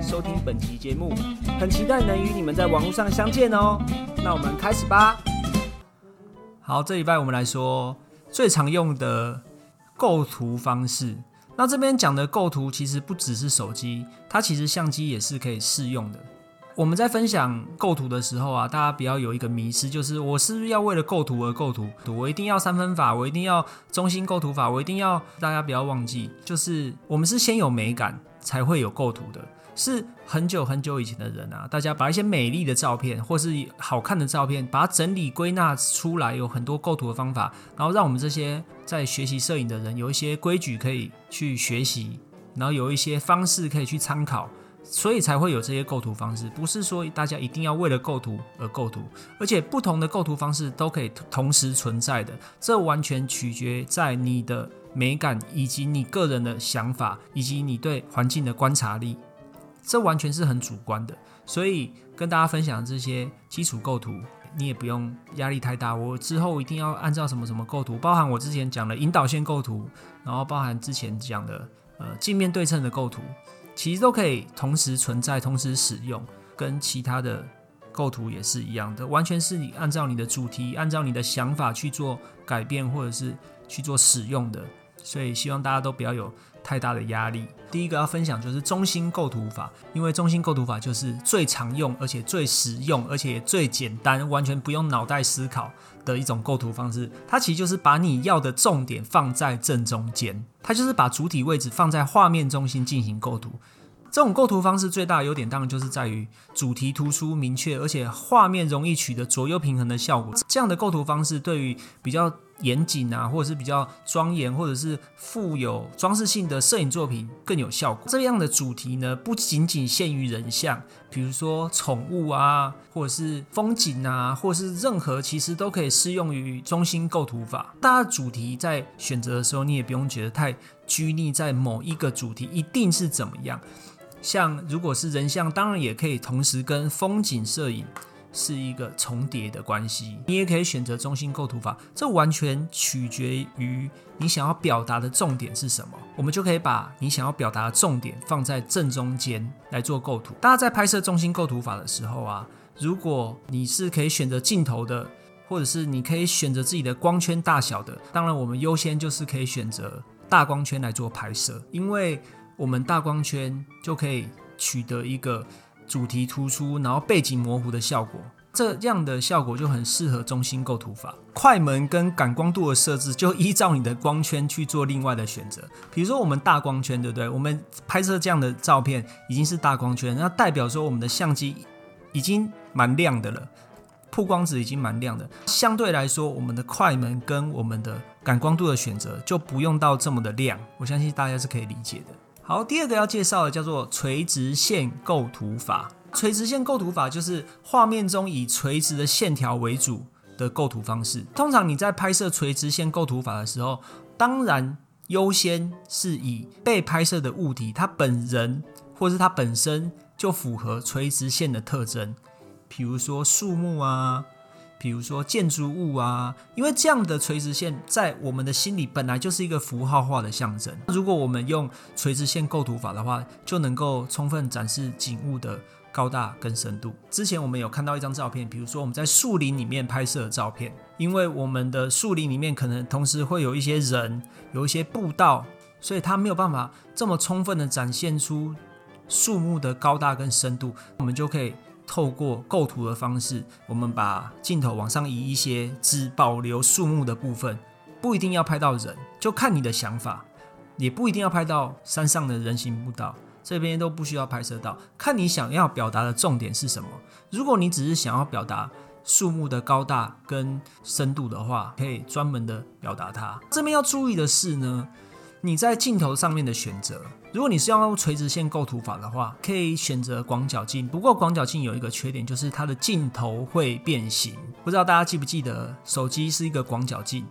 收听本期节目，很期待能与你们在网络上相见哦。那我们开始吧。好，这礼拜我们来说最常用的构图方式。那这边讲的构图其实不只是手机，它其实相机也是可以适用的。我们在分享构图的时候啊，大家不要有一个迷失，就是我是不是要为了构图而构图？我一定要三分法，我一定要中心构图法，我一定要大家不要忘记，就是我们是先有美感才会有构图的。是很久很久以前的人啊，大家把一些美丽的照片或是好看的照片，把它整理归纳出来，有很多构图的方法，然后让我们这些在学习摄影的人有一些规矩可以去学习，然后有一些方式可以去参考。所以才会有这些构图方式，不是说大家一定要为了构图而构图，而且不同的构图方式都可以同时存在的，这完全取决在你的美感以及你个人的想法以及你对环境的观察力，这完全是很主观的。所以跟大家分享这些基础构图，你也不用压力太大。我之后一定要按照什么什么构图，包含我之前讲的引导线构图，然后包含之前讲的呃镜面对称的构图。其实都可以同时存在、同时使用，跟其他的构图也是一样的，完全是你按照你的主题、按照你的想法去做改变，或者是去做使用的。所以希望大家都不要有太大的压力。第一个要分享就是中心构图法，因为中心构图法就是最常用、而且最实用、而且最简单，完全不用脑袋思考的一种构图方式。它其实就是把你要的重点放在正中间，它就是把主体位置放在画面中心进行构图。这种构图方式最大的优点当然就是在于主题突出、明确，而且画面容易取得左右平衡的效果。这样的构图方式对于比较严谨啊，或者是比较庄严，或者是富有装饰性的摄影作品更有效果。这样的主题呢，不仅仅限于人像，比如说宠物啊，或者是风景啊，或者是任何，其实都可以适用于中心构图法。大家主题在选择的时候，你也不用觉得太拘泥在某一个主题一定是怎么样。像如果是人像，当然也可以同时跟风景摄影。是一个重叠的关系，你也可以选择中心构图法，这完全取决于你想要表达的重点是什么。我们就可以把你想要表达的重点放在正中间来做构图。大家在拍摄中心构图法的时候啊，如果你是可以选择镜头的，或者是你可以选择自己的光圈大小的，当然我们优先就是可以选择大光圈来做拍摄，因为我们大光圈就可以取得一个。主题突出，然后背景模糊的效果，这样的效果就很适合中心构图法。快门跟感光度的设置，就依照你的光圈去做另外的选择。比如说我们大光圈，对不对？我们拍摄这样的照片已经是大光圈，那代表说我们的相机已经蛮亮的了，曝光值已经蛮亮的。相对来说，我们的快门跟我们的感光度的选择就不用到这么的亮。我相信大家是可以理解的。好，第二个要介绍的叫做垂直线构图法。垂直线构图法就是画面中以垂直的线条为主的构图方式。通常你在拍摄垂直线构图法的时候，当然优先是以被拍摄的物体它本人或是它本身就符合垂直线的特征，比如说树木啊。比如说建筑物啊，因为这样的垂直线在我们的心里本来就是一个符号化的象征。如果我们用垂直线构图法的话，就能够充分展示景物的高大跟深度。之前我们有看到一张照片，比如说我们在树林里面拍摄的照片，因为我们的树林里面可能同时会有一些人，有一些步道，所以它没有办法这么充分的展现出树木的高大跟深度，我们就可以。透过构图的方式，我们把镜头往上移一些，只保留树木的部分，不一定要拍到人，就看你的想法，也不一定要拍到山上的人行步道，这边都不需要拍摄到，看你想要表达的重点是什么。如果你只是想要表达树木的高大跟深度的话，可以专门的表达它。这边要注意的是呢，你在镜头上面的选择。如果你是要用垂直线构图法的话，可以选择广角镜。不过广角镜有一个缺点，就是它的镜头会变形。不知道大家记不记得，手机是一个广角镜。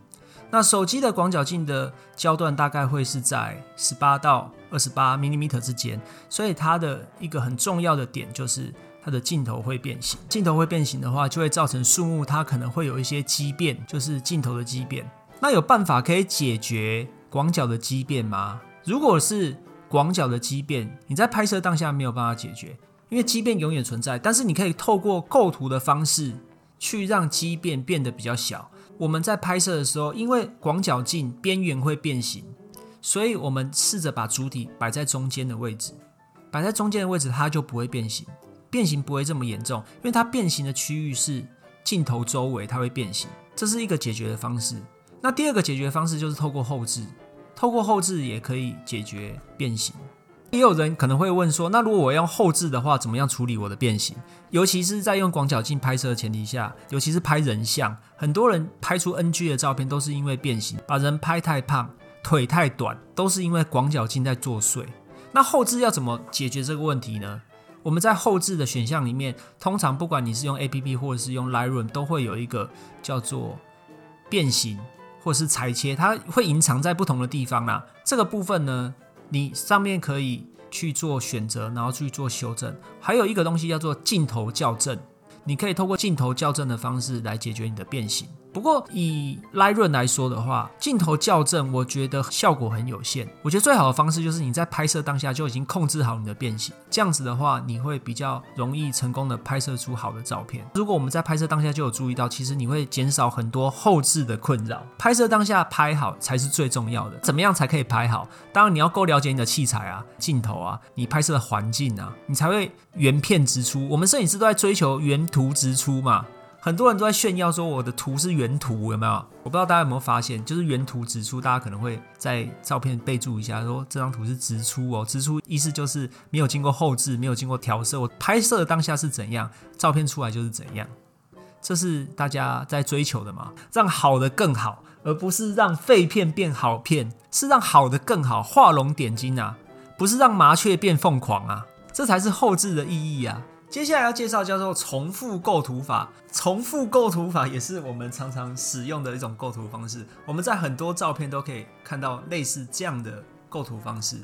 那手机的广角镜的焦段大概会是在十八到二十八 m m 之间，所以它的一个很重要的点就是它的镜头会变形。镜头会变形的话，就会造成树木它可能会有一些畸变，就是镜头的畸变。那有办法可以解决广角的畸变吗？如果是广角的畸变，你在拍摄当下没有办法解决，因为畸变永远存在。但是你可以透过构图的方式去让畸变变得比较小。我们在拍摄的时候，因为广角镜边缘会变形，所以我们试着把主体摆在中间的位置，摆在中间的位置，它就不会变形，变形不会这么严重，因为它变形的区域是镜头周围，它会变形，这是一个解决的方式。那第二个解决方式就是透过后置，透过后置也可以解决变形。也有人可能会问说，那如果我用后置的话，怎么样处理我的变形？尤其是在用广角镜拍摄的前提下，尤其是拍人像，很多人拍出 NG 的照片都是因为变形，把人拍太胖、腿太短，都是因为广角镜在作祟。那后置要怎么解决这个问题呢？我们在后置的选项里面，通常不管你是用 APP 或者是用 Lightroom，都会有一个叫做变形或是裁切，它会隐藏在不同的地方啦。这个部分呢？你上面可以去做选择，然后去做修正。还有一个东西叫做镜头校正，你可以透过镜头校正的方式来解决你的变形。不过以 Lightroom 来说的话，镜头校正我觉得效果很有限。我觉得最好的方式就是你在拍摄当下就已经控制好你的变形，这样子的话你会比较容易成功的拍摄出好的照片。如果我们在拍摄当下就有注意到，其实你会减少很多后置的困扰。拍摄当下拍好才是最重要的。怎么样才可以拍好？当然你要够了解你的器材啊、镜头啊、你拍摄的环境啊，你才会原片直出。我们摄影师都在追求原图直出嘛。很多人都在炫耀说我的图是原图，有没有？我不知道大家有没有发现，就是原图直出，大家可能会在照片备注一下，说这张图是直出哦。直出意思就是没有经过后置，没有经过调色，我拍摄的当下是怎样，照片出来就是怎样。这是大家在追求的嘛？让好的更好，而不是让废片变好片，是让好的更好，画龙点睛啊，不是让麻雀变凤凰啊，这才是后置的意义啊。接下来要介绍叫做重复构图法。重复构图法也是我们常常使用的一种构图方式。我们在很多照片都可以看到类似这样的构图方式。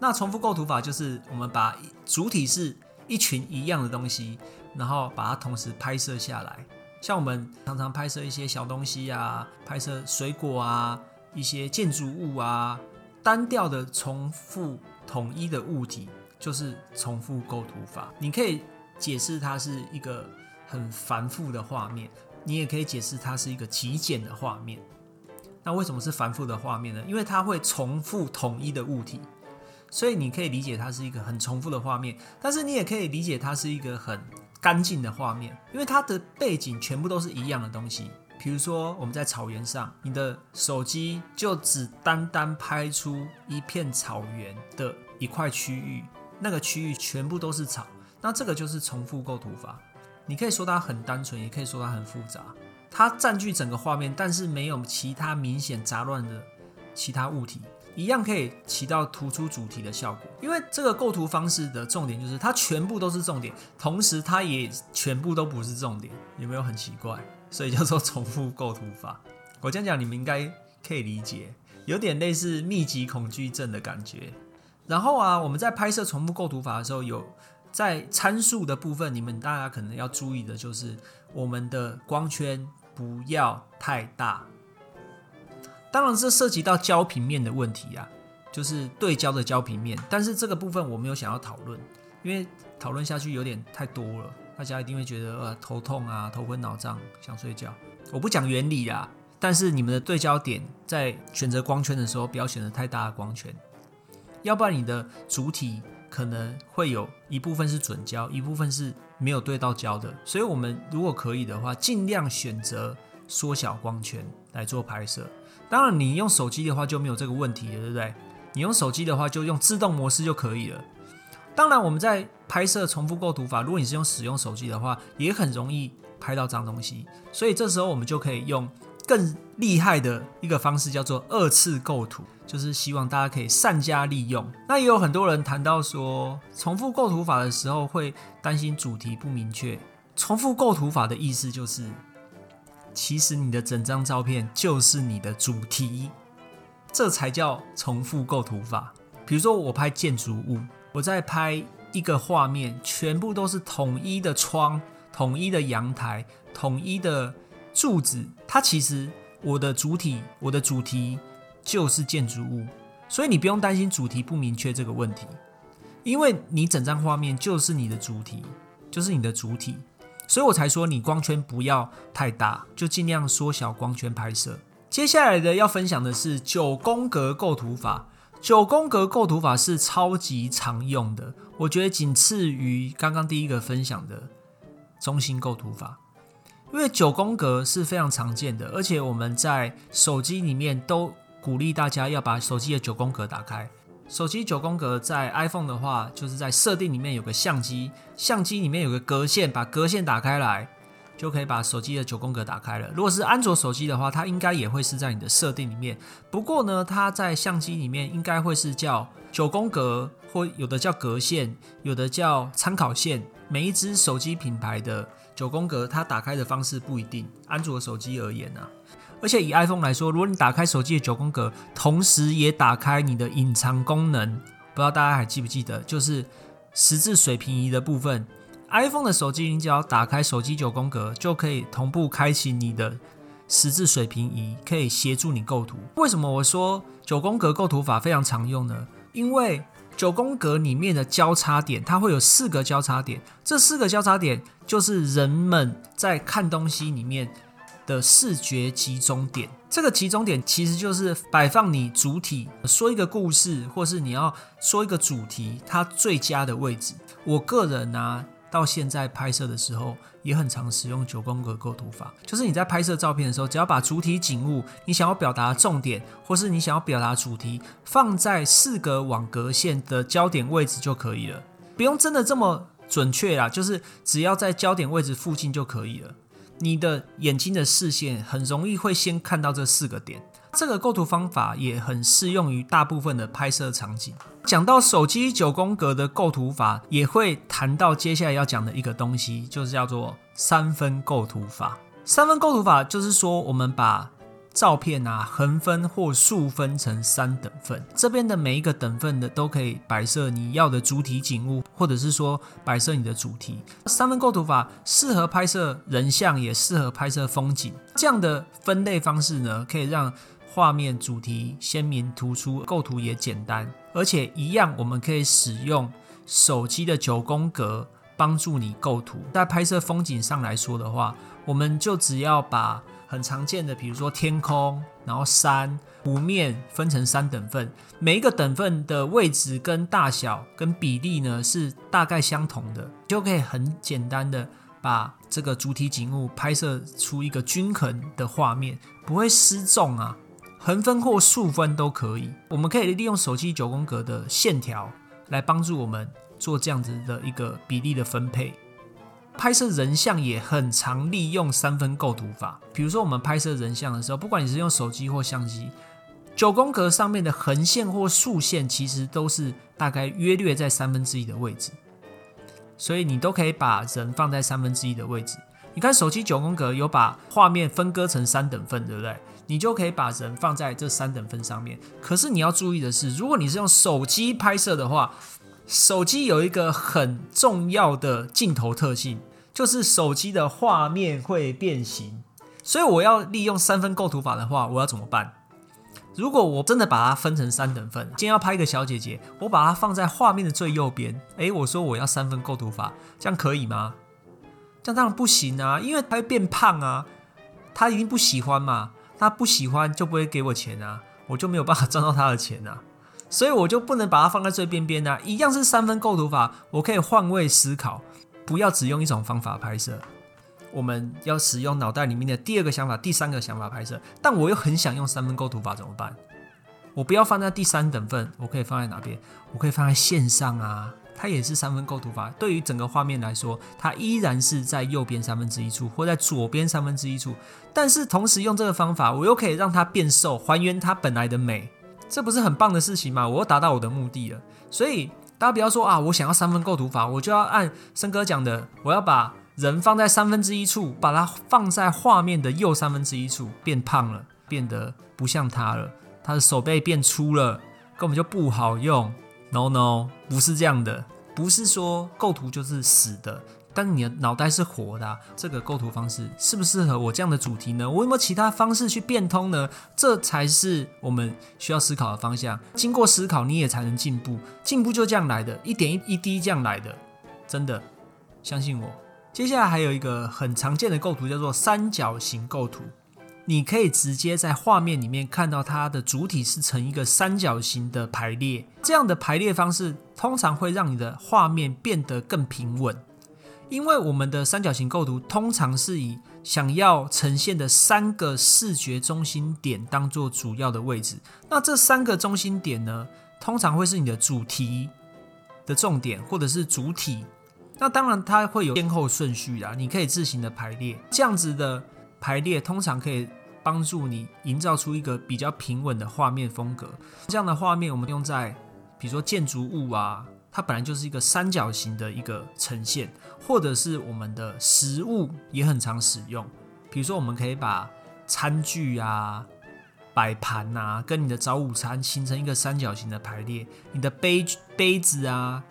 那重复构图法就是我们把主体是一群一样的东西，然后把它同时拍摄下来。像我们常常拍摄一些小东西啊，拍摄水果啊，一些建筑物啊，单调的重复统一的物体，就是重复构图法。你可以。解释它是一个很繁复的画面，你也可以解释它是一个极简的画面。那为什么是繁复的画面呢？因为它会重复统一的物体，所以你可以理解它是一个很重复的画面。但是你也可以理解它是一个很干净的画面，因为它的背景全部都是一样的东西。比如说我们在草原上，你的手机就只单单拍出一片草原的一块区域，那个区域全部都是草。那这个就是重复构图法，你可以说它很单纯，也可以说它很复杂。它占据整个画面，但是没有其他明显杂乱的其他物体，一样可以起到突出主题的效果。因为这个构图方式的重点就是它全部都是重点，同时它也全部都不是重点，有没有很奇怪？所以叫做重复构图法。我这样讲你们应该可以理解，有点类似密集恐惧症的感觉。然后啊，我们在拍摄重复构图法的时候有。在参数的部分，你们大家可能要注意的就是，我们的光圈不要太大。当然，这涉及到焦平面的问题啊，就是对焦的焦平面。但是这个部分我没有想要讨论，因为讨论下去有点太多了，大家一定会觉得呃头痛啊、头昏脑胀、想睡觉。我不讲原理啊，但是你们的对焦点在选择光圈的时候，不要选择太大的光圈，要不然你的主体。可能会有一部分是准焦，一部分是没有对到焦的，所以我们如果可以的话，尽量选择缩小光圈来做拍摄。当然，你用手机的话就没有这个问题了，对不对？你用手机的话就用自动模式就可以了。当然，我们在拍摄重复构图法，如果你是用使用手机的话，也很容易拍到脏东西，所以这时候我们就可以用。更厉害的一个方式叫做二次构图，就是希望大家可以善加利用。那也有很多人谈到说，重复构图法的时候会担心主题不明确。重复构图法的意思就是，其实你的整张照片就是你的主题，这才叫重复构图法。比如说我拍建筑物，我在拍一个画面，全部都是统一的窗、统一的阳台、统一的柱子，它其实我的主体、我的主题就是建筑物，所以你不用担心主题不明确这个问题，因为你整张画面就是你的主题，就是你的主体。所以我才说你光圈不要太大，就尽量缩小光圈拍摄。接下来的要分享的是九宫格构图法。九宫格构图法是超级常用的，我觉得仅次于刚刚第一个分享的中心构图法。因为九宫格是非常常见的，而且我们在手机里面都鼓励大家要把手机的九宫格打开。手机九宫格在 iPhone 的话，就是在设定里面有个相机，相机里面有个格线，把格线打开来，就可以把手机的九宫格打开了。如果是安卓手机的话，它应该也会是在你的设定里面。不过呢，它在相机里面应该会是叫九宫格，或有的叫格线，有的叫参考线。每一只手机品牌的九宫格，它打开的方式不一定。安卓手机而言啊？而且以 iPhone 来说，如果你打开手机的九宫格，同时也打开你的隐藏功能，不知道大家还记不记得，就是十字水平仪的部分。iPhone 的手机，你只要打开手机九宫格，就可以同步开启你的十字水平仪，可以协助你构图。为什么我说九宫格构图法非常常用呢？因为九宫格里面的交叉点，它会有四个交叉点，这四个交叉点就是人们在看东西里面。的视觉集中点，这个集中点其实就是摆放你主体说一个故事，或是你要说一个主题，它最佳的位置。我个人呢，到现在拍摄的时候也很常使用九宫格构图法，就是你在拍摄照片的时候，只要把主体景物、你想要表达的重点，或是你想要表达主题，放在四个网格线的焦点位置就可以了，不用真的这么准确啦，就是只要在焦点位置附近就可以了。你的眼睛的视线很容易会先看到这四个点，这个构图方法也很适用于大部分的拍摄场景。讲到手机九宫格的构图法，也会谈到接下来要讲的一个东西，就是叫做三分构图法。三分构图法就是说，我们把照片啊，横分或竖分成三等份，这边的每一个等份的都可以摆设你要的主体景物，或者是说摆设你的主题。三分构图法适合拍摄人像，也适合拍摄风景。这样的分类方式呢，可以让画面主题鲜明突出，构图也简单，而且一样，我们可以使用手机的九宫格帮助你构图。在拍摄风景上来说的话，我们就只要把很常见的，比如说天空，然后山、湖面分成三等份，每一个等份的位置跟大小跟比例呢是大概相同的，就可以很简单的把这个主体景物拍摄出一个均衡的画面，不会失重啊。横分或竖分都可以，我们可以利用手机九宫格的线条来帮助我们做这样子的一个比例的分配。拍摄人像也很常利用三分构图法，比如说我们拍摄人像的时候，不管你是用手机或相机，九宫格上面的横线或竖线其实都是大概约略在三分之一的位置，所以你都可以把人放在三分之一的位置。你看手机九宫格有把画面分割成三等份，对不对？你就可以把人放在这三等份上面。可是你要注意的是，如果你是用手机拍摄的话，手机有一个很重要的镜头特性，就是手机的画面会变形。所以我要利用三分构图法的话，我要怎么办？如果我真的把它分成三等份，今天要拍一个小姐姐，我把它放在画面的最右边。诶，我说我要三分构图法，这样可以吗？这样当然不行啊，因为他会变胖啊，他一定不喜欢嘛。他不喜欢就不会给我钱啊，我就没有办法赚到他的钱啊。所以我就不能把它放在最边边呢，一样是三分构图法，我可以换位思考，不要只用一种方法拍摄，我们要使用脑袋里面的第二个想法、第三个想法拍摄。但我又很想用三分构图法怎么办？我不要放在第三等份，我可以放在哪边？我可以放在线上啊，它也是三分构图法。对于整个画面来说，它依然是在右边三分之一处，或在左边三分之一处。但是同时用这个方法，我又可以让它变瘦，还原它本来的美，这不是很棒的事情吗？我又达到我的目的了。所以大家不要说啊，我想要三分构图法，我就要按森哥讲的，我要把人放在三分之一处，把它放在画面的右三分之一处，变胖了，变得不像他了，他的手背变粗了。根本就不好用，no no，不是这样的，不是说构图就是死的，但你的脑袋是活的，这个构图方式适不适合我这样的主题呢？我有没有其他方式去变通呢？这才是我们需要思考的方向。经过思考，你也才能进步，进步就这样来的，一点一一滴这样来的，真的，相信我。接下来还有一个很常见的构图，叫做三角形构图。你可以直接在画面里面看到它的主体是呈一个三角形的排列，这样的排列方式通常会让你的画面变得更平稳。因为我们的三角形构图通常是以想要呈现的三个视觉中心点当做主要的位置，那这三个中心点呢，通常会是你的主题的重点或者是主体。那当然它会有先后顺序啦，你可以自行的排列，这样子的。排列通常可以帮助你营造出一个比较平稳的画面风格。这样的画面我们用在，比如说建筑物啊，它本来就是一个三角形的一个呈现，或者是我们的食物也很常使用。比如说，我们可以把餐具啊、摆盘啊，跟你的早午餐形成一个三角形的排列。你的杯杯子啊。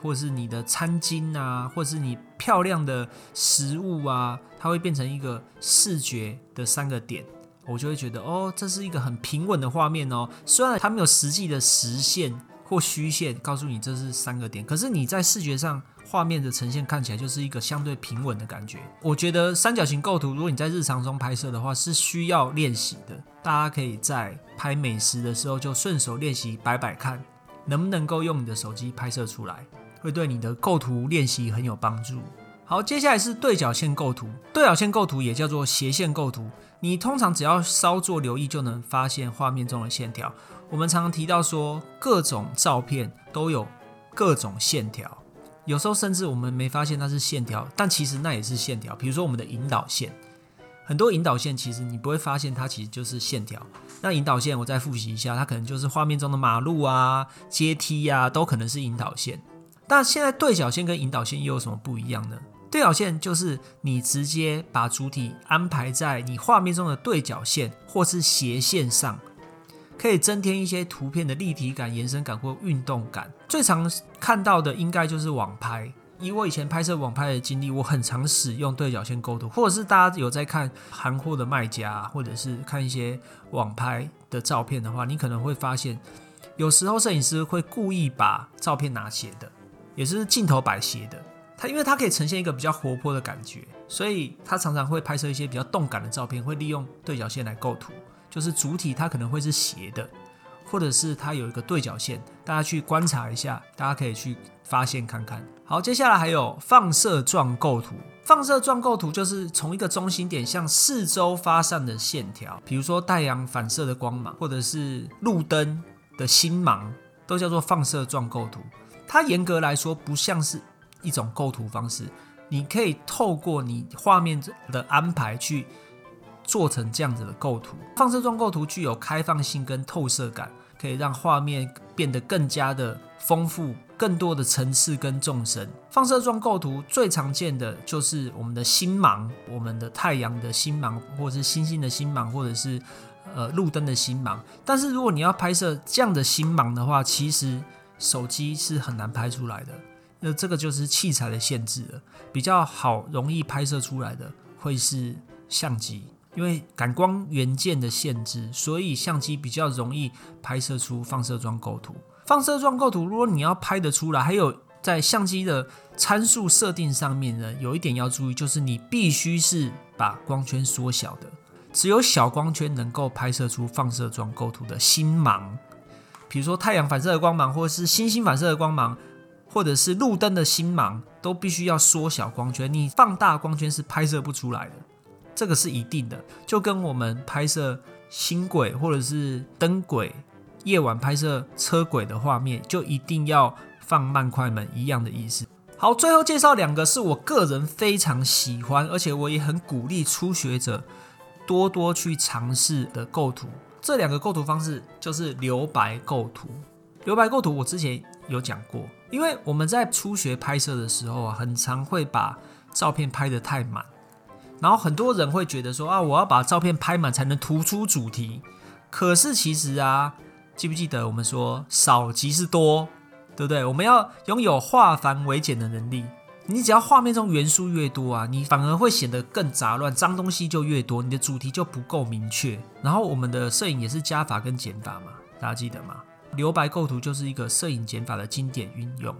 或是你的餐巾啊，或是你漂亮的食物啊，它会变成一个视觉的三个点，我就会觉得哦，这是一个很平稳的画面哦。虽然它没有实际的实线或虚线告诉你这是三个点，可是你在视觉上画面的呈现看起来就是一个相对平稳的感觉。我觉得三角形构图，如果你在日常中拍摄的话，是需要练习的。大家可以在拍美食的时候就顺手练习摆摆看，能不能够用你的手机拍摄出来。会对你的构图练习很有帮助。好，接下来是对角线构图。对角线构图也叫做斜线构图。你通常只要稍作留意，就能发现画面中的线条。我们常常提到说，各种照片都有各种线条，有时候甚至我们没发现它是线条，但其实那也是线条。比如说我们的引导线，很多引导线其实你不会发现它其实就是线条。那引导线我再复习一下，它可能就是画面中的马路啊、阶梯啊，都可能是引导线。但现在对角线跟引导线又有什么不一样呢？对角线就是你直接把主体安排在你画面中的对角线或是斜线上，可以增添一些图片的立体感、延伸感或运动感。最常看到的应该就是网拍。以我以前拍摄网拍的经历，我很常使用对角线构图，或者是大家有在看韩货的卖家，或者是看一些网拍的照片的话，你可能会发现，有时候摄影师会故意把照片拿斜的。也是镜头摆斜的，它因为它可以呈现一个比较活泼的感觉，所以它常常会拍摄一些比较动感的照片，会利用对角线来构图，就是主体它可能会是斜的，或者是它有一个对角线，大家去观察一下，大家可以去发现看看。好，接下来还有放射状构图，放射状构图就是从一个中心点向四周发散的线条，比如说太阳反射的光芒，或者是路灯的星芒，都叫做放射状构图。它严格来说不像是一种构图方式，你可以透过你画面的安排去做成这样子的构图。放射状构图具有开放性跟透射感，可以让画面变得更加的丰富，更多的层次跟纵深。放射状构图最常见的就是我们的星芒，我们的太阳的星芒，或者是星星的星芒，或者是呃路灯的星芒。但是如果你要拍摄这样的星芒的话，其实手机是很难拍出来的，那这个就是器材的限制了。比较好容易拍摄出来的会是相机，因为感光元件的限制，所以相机比较容易拍摄出放射状构图。放射状构图，如果你要拍得出来，还有在相机的参数设定上面呢，有一点要注意，就是你必须是把光圈缩小的，只有小光圈能够拍摄出放射状构图的星芒。比如说太阳反射的光芒，或者是星星反射的光芒，或者是路灯的星芒，都必须要缩小光圈。你放大光圈是拍摄不出来的，这个是一定的。就跟我们拍摄星轨或者是灯轨，夜晚拍摄车轨的画面，就一定要放慢快门一样的意思。好，最后介绍两个是我个人非常喜欢，而且我也很鼓励初学者多多去尝试的构图。这两个构图方式就是留白构图。留白构图我之前有讲过，因为我们在初学拍摄的时候啊，很常会把照片拍得太满，然后很多人会觉得说啊，我要把照片拍满才能突出主题。可是其实啊，记不记得我们说少即是多，对不对？我们要拥有化繁为简的能力。你只要画面中元素越多啊，你反而会显得更杂乱，脏东西就越多，你的主题就不够明确。然后我们的摄影也是加法跟减法嘛，大家记得吗？留白构图就是一个摄影减法的经典运用，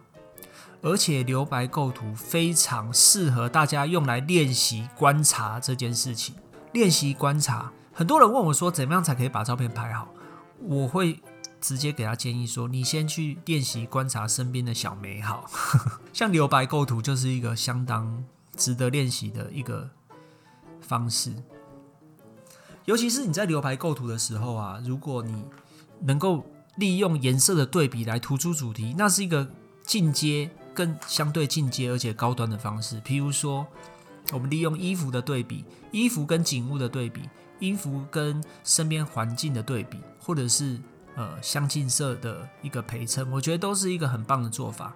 而且留白构图非常适合大家用来练习观察这件事情。练习观察，很多人问我说，怎么样才可以把照片拍好？我会直接给他建议说，你先去练习观察身边的小美好，像留白构图就是一个相当值得练习的一个方式。尤其是你在留白构图的时候啊，如果你能够利用颜色的对比来突出主题，那是一个进阶、更相对进阶而且高端的方式。譬如说，我们利用衣服的对比，衣服跟景物的对比，衣服跟身边环境的对比，或者是呃相近色的一个陪衬，我觉得都是一个很棒的做法。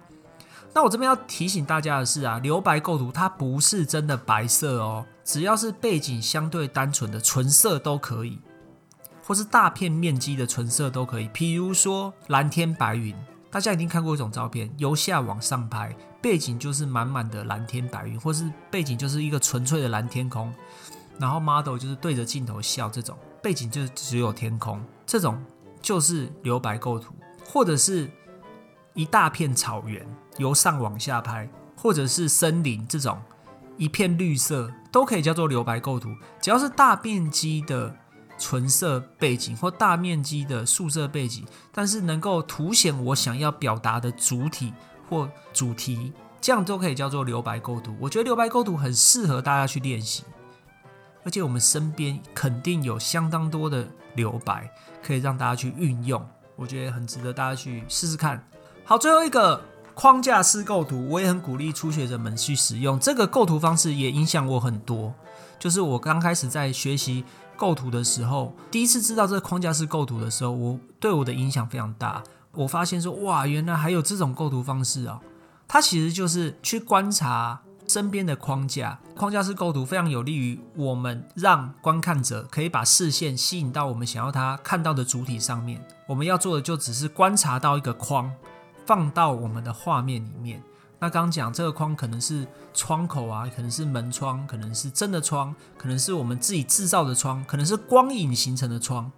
那我这边要提醒大家的是啊，留白构图它不是真的白色哦，只要是背景相对单纯的纯色都可以。或是大片面积的纯色都可以，譬如说蓝天白云，大家一定看过一种照片，由下往上拍，背景就是满满的蓝天白云，或是背景就是一个纯粹的蓝天空，然后 model 就是对着镜头笑，这种背景就只有天空，这种就是留白构图，或者是一大片草原由上往下拍，或者是森林这种一片绿色，都可以叫做留白构图，只要是大面积的。纯色背景或大面积的素色背景，但是能够凸显我想要表达的主体或主题，这样都可以叫做留白构图。我觉得留白构图很适合大家去练习，而且我们身边肯定有相当多的留白可以让大家去运用，我觉得很值得大家去试试看。好，最后一个框架式构图，我也很鼓励初学者们去使用这个构图方式，也影响我很多。就是我刚开始在学习。构图的时候，第一次知道这个框架式构图的时候，我对我的影响非常大。我发现说，哇，原来还有这种构图方式啊！它其实就是去观察身边的框架。框架式构图非常有利于我们让观看者可以把视线吸引到我们想要他看到的主体上面。我们要做的就只是观察到一个框，放到我们的画面里面。那刚刚讲这个框可能是窗口啊，可能是门窗，可能是真的窗，可能是我们自己制造的窗，可能是光影形成的窗，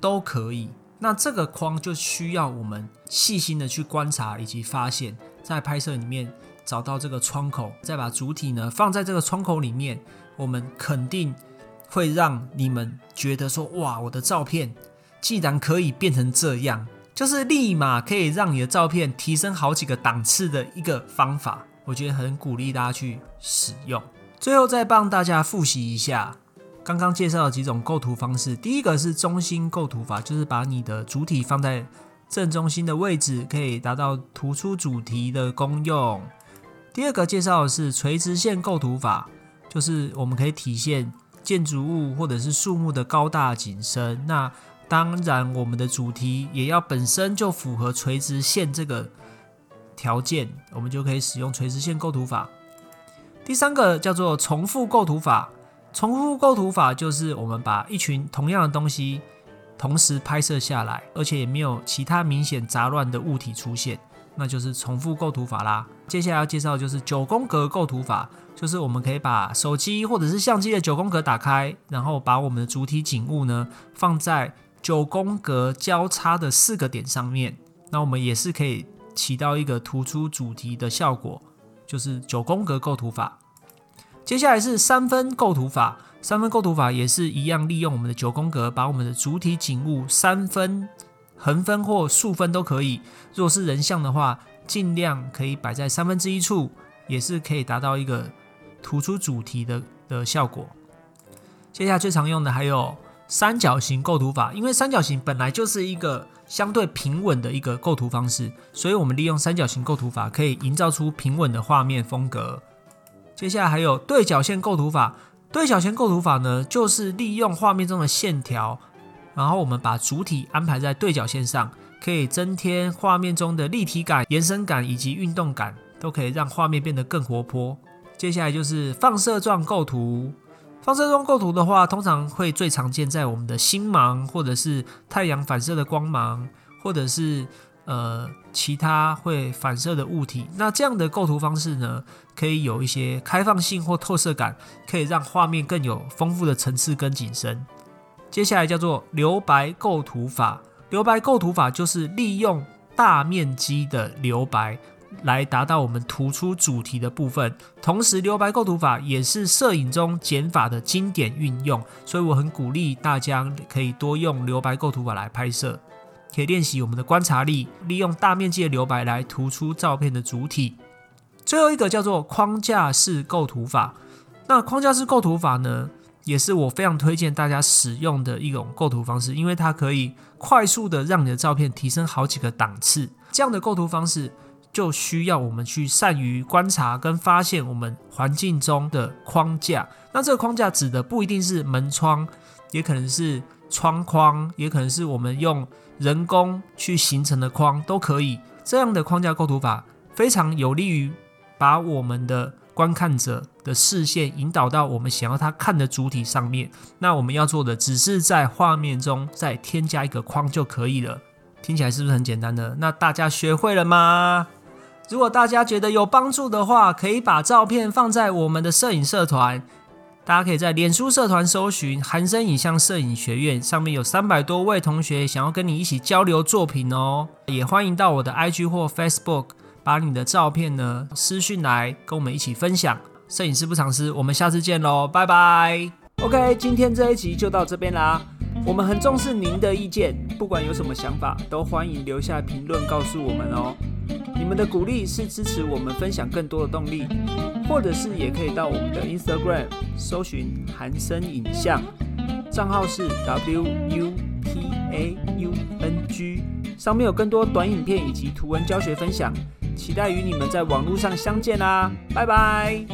都可以。那这个框就需要我们细心的去观察以及发现，在拍摄里面找到这个窗口，再把主体呢放在这个窗口里面，我们肯定会让你们觉得说，哇，我的照片既然可以变成这样。就是立马可以让你的照片提升好几个档次的一个方法，我觉得很鼓励大家去使用。最后再帮大家复习一下刚刚介绍的几种构图方式。第一个是中心构图法，就是把你的主体放在正中心的位置，可以达到突出主题的功用。第二个介绍的是垂直线构图法，就是我们可以体现建筑物或者是树木的高大景深。那当然，我们的主题也要本身就符合垂直线这个条件，我们就可以使用垂直线构图法。第三个叫做重复构图法，重复构图法就是我们把一群同样的东西同时拍摄下来，而且也没有其他明显杂乱的物体出现，那就是重复构图法啦。接下来要介绍就是九宫格构图法，就是我们可以把手机或者是相机的九宫格打开，然后把我们的主体景物呢放在。九宫格交叉的四个点上面，那我们也是可以起到一个突出主题的效果，就是九宫格构图法。接下来是三分构图法，三分构图法也是一样，利用我们的九宫格，把我们的主体景物三分、横分或竖分都可以。若是人像的话，尽量可以摆在三分之一处，也是可以达到一个突出主题的的效果。接下来最常用的还有。三角形构图法，因为三角形本来就是一个相对平稳的一个构图方式，所以我们利用三角形构图法可以营造出平稳的画面风格。接下来还有对角线构图法，对角线构图法呢，就是利用画面中的线条，然后我们把主体安排在对角线上，可以增添画面中的立体感、延伸感以及运动感，都可以让画面变得更活泼。接下来就是放射状构图。放射状构图的话，通常会最常见在我们的星芒，或者是太阳反射的光芒，或者是呃其他会反射的物体。那这样的构图方式呢，可以有一些开放性或透射感，可以让画面更有丰富的层次跟景深。接下来叫做留白构图法，留白构图法就是利用大面积的留白。来达到我们突出主题的部分，同时留白构图法也是摄影中减法的经典运用，所以我很鼓励大家可以多用留白构图法来拍摄，可以练习我们的观察力，利用大面积的留白来突出照片的主体。最后一个叫做框架式构图法，那框架式构图法呢，也是我非常推荐大家使用的一种构图方式，因为它可以快速的让你的照片提升好几个档次。这样的构图方式。就需要我们去善于观察跟发现我们环境中的框架。那这个框架指的不一定是门窗，也可能是窗框，也可能是我们用人工去形成的框，都可以。这样的框架构图法非常有利于把我们的观看者的视线引导到我们想要他看的主体上面。那我们要做的只是在画面中再添加一个框就可以了。听起来是不是很简单呢？那大家学会了吗？如果大家觉得有帮助的话，可以把照片放在我们的摄影社团。大家可以在脸书社团搜寻“韩生影像摄影学院”，上面有三百多位同学想要跟你一起交流作品哦。也欢迎到我的 IG 或 Facebook，把你的照片呢私讯来跟我们一起分享。摄影师不藏私，我们下次见喽，拜拜。OK，今天这一集就到这边啦。我们很重视您的意见，不管有什么想法，都欢迎留下评论告诉我们哦。你们的鼓励是支持我们分享更多的动力，或者是也可以到我们的 Instagram 搜寻韩生影像，账号是 W U P A U N G，上面有更多短影片以及图文教学分享，期待与你们在网络上相见啦，拜拜。